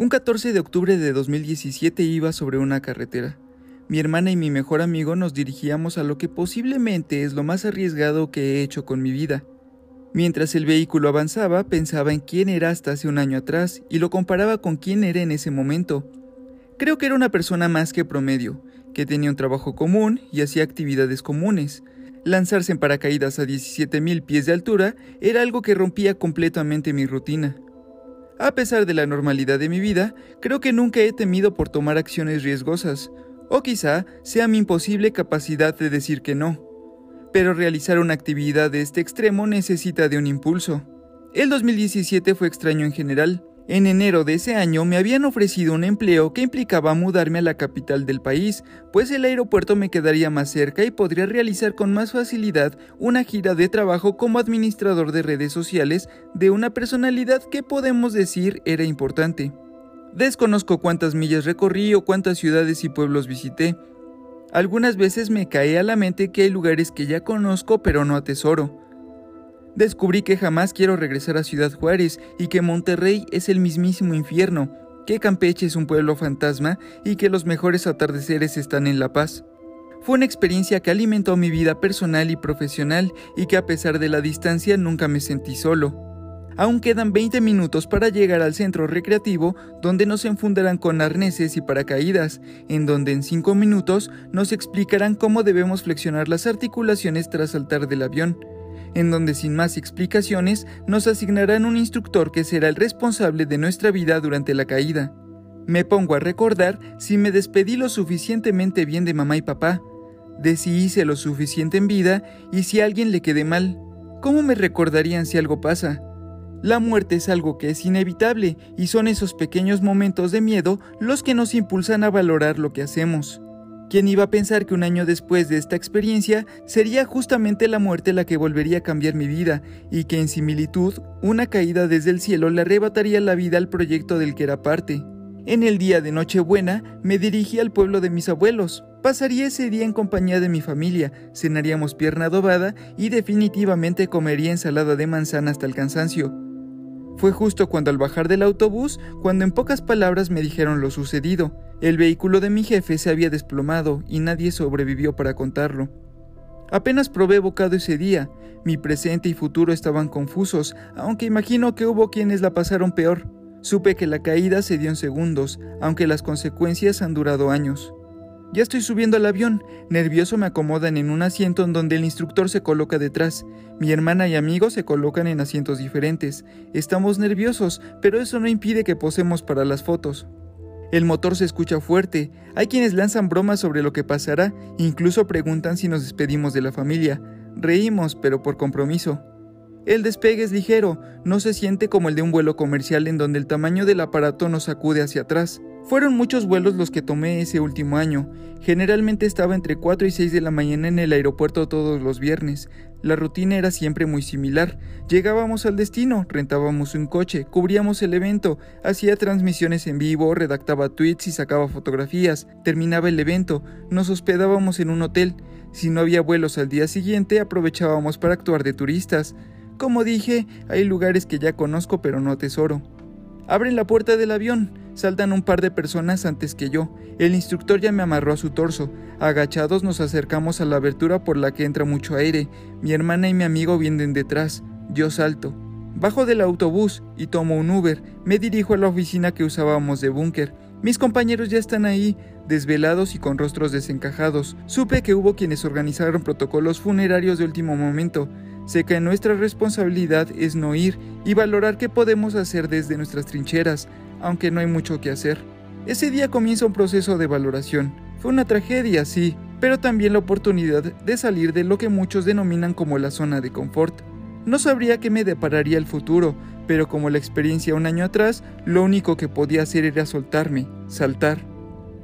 Un 14 de octubre de 2017 iba sobre una carretera. Mi hermana y mi mejor amigo nos dirigíamos a lo que posiblemente es lo más arriesgado que he hecho con mi vida. Mientras el vehículo avanzaba, pensaba en quién era hasta hace un año atrás y lo comparaba con quién era en ese momento. Creo que era una persona más que promedio, que tenía un trabajo común y hacía actividades comunes. Lanzarse en paracaídas a 17.000 pies de altura era algo que rompía completamente mi rutina. A pesar de la normalidad de mi vida, creo que nunca he temido por tomar acciones riesgosas, o quizá sea mi imposible capacidad de decir que no. Pero realizar una actividad de este extremo necesita de un impulso. El 2017 fue extraño en general. En enero de ese año me habían ofrecido un empleo que implicaba mudarme a la capital del país, pues el aeropuerto me quedaría más cerca y podría realizar con más facilidad una gira de trabajo como administrador de redes sociales de una personalidad que podemos decir era importante. Desconozco cuántas millas recorrí o cuántas ciudades y pueblos visité. Algunas veces me cae a la mente que hay lugares que ya conozco pero no atesoro. Descubrí que jamás quiero regresar a Ciudad Juárez y que Monterrey es el mismísimo infierno, que Campeche es un pueblo fantasma y que los mejores atardeceres están en La Paz. Fue una experiencia que alimentó mi vida personal y profesional y que a pesar de la distancia nunca me sentí solo. Aún quedan 20 minutos para llegar al centro recreativo donde nos enfundarán con arneses y paracaídas, en donde en 5 minutos nos explicarán cómo debemos flexionar las articulaciones tras saltar del avión en donde sin más explicaciones nos asignarán un instructor que será el responsable de nuestra vida durante la caída. Me pongo a recordar si me despedí lo suficientemente bien de mamá y papá, de si hice lo suficiente en vida y si a alguien le quedé mal. ¿Cómo me recordarían si algo pasa? La muerte es algo que es inevitable y son esos pequeños momentos de miedo los que nos impulsan a valorar lo que hacemos. ¿Quién iba a pensar que un año después de esta experiencia sería justamente la muerte la que volvería a cambiar mi vida y que en similitud una caída desde el cielo le arrebataría la vida al proyecto del que era parte? En el día de Nochebuena me dirigí al pueblo de mis abuelos. Pasaría ese día en compañía de mi familia, cenaríamos pierna adobada y definitivamente comería ensalada de manzana hasta el cansancio. Fue justo cuando al bajar del autobús, cuando en pocas palabras me dijeron lo sucedido. El vehículo de mi jefe se había desplomado y nadie sobrevivió para contarlo. Apenas probé bocado ese día, mi presente y futuro estaban confusos, aunque imagino que hubo quienes la pasaron peor. Supe que la caída se dio en segundos, aunque las consecuencias han durado años. Ya estoy subiendo al avión. Nervioso me acomodan en un asiento en donde el instructor se coloca detrás. Mi hermana y amigos se colocan en asientos diferentes. Estamos nerviosos, pero eso no impide que posemos para las fotos. El motor se escucha fuerte, hay quienes lanzan bromas sobre lo que pasará, incluso preguntan si nos despedimos de la familia. Reímos, pero por compromiso. El despegue es ligero, no se siente como el de un vuelo comercial en donde el tamaño del aparato nos sacude hacia atrás. Fueron muchos vuelos los que tomé ese último año. Generalmente estaba entre 4 y 6 de la mañana en el aeropuerto todos los viernes. La rutina era siempre muy similar. Llegábamos al destino, rentábamos un coche, cubríamos el evento, hacía transmisiones en vivo, redactaba tweets y sacaba fotografías, terminaba el evento, nos hospedábamos en un hotel. Si no había vuelos al día siguiente, aprovechábamos para actuar de turistas. Como dije, hay lugares que ya conozco pero no atesoro. Abren la puerta del avión. Saltan un par de personas antes que yo. El instructor ya me amarró a su torso. Agachados nos acercamos a la abertura por la que entra mucho aire. Mi hermana y mi amigo vienen detrás. Yo salto. Bajo del autobús y tomo un Uber. Me dirijo a la oficina que usábamos de búnker. Mis compañeros ya están ahí, desvelados y con rostros desencajados. Supe que hubo quienes organizaron protocolos funerarios de último momento. Sé que nuestra responsabilidad es no ir y valorar qué podemos hacer desde nuestras trincheras, aunque no hay mucho que hacer. Ese día comienza un proceso de valoración. Fue una tragedia, sí, pero también la oportunidad de salir de lo que muchos denominan como la zona de confort. No sabría qué me depararía el futuro, pero como la experiencia un año atrás, lo único que podía hacer era soltarme, saltar.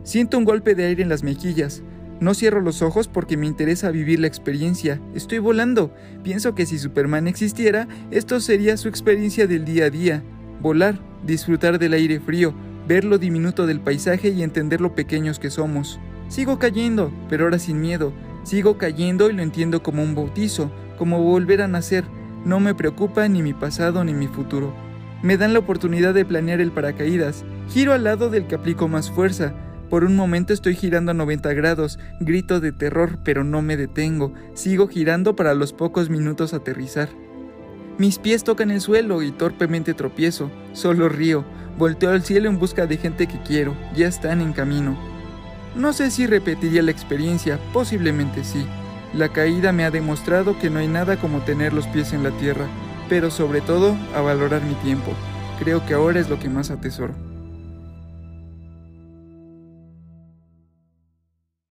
Siento un golpe de aire en las mejillas, no cierro los ojos porque me interesa vivir la experiencia. Estoy volando. Pienso que si Superman existiera, esto sería su experiencia del día a día. Volar, disfrutar del aire frío, ver lo diminuto del paisaje y entender lo pequeños que somos. Sigo cayendo, pero ahora sin miedo. Sigo cayendo y lo entiendo como un bautizo, como volver a nacer. No me preocupa ni mi pasado ni mi futuro. Me dan la oportunidad de planear el paracaídas. Giro al lado del que aplico más fuerza. Por un momento estoy girando a 90 grados, grito de terror, pero no me detengo. Sigo girando para los pocos minutos aterrizar. Mis pies tocan el suelo y torpemente tropiezo. Solo río. Volteo al cielo en busca de gente que quiero. Ya están en camino. No sé si repetiría la experiencia, posiblemente sí. La caída me ha demostrado que no hay nada como tener los pies en la tierra, pero sobre todo a valorar mi tiempo. Creo que ahora es lo que más atesoro.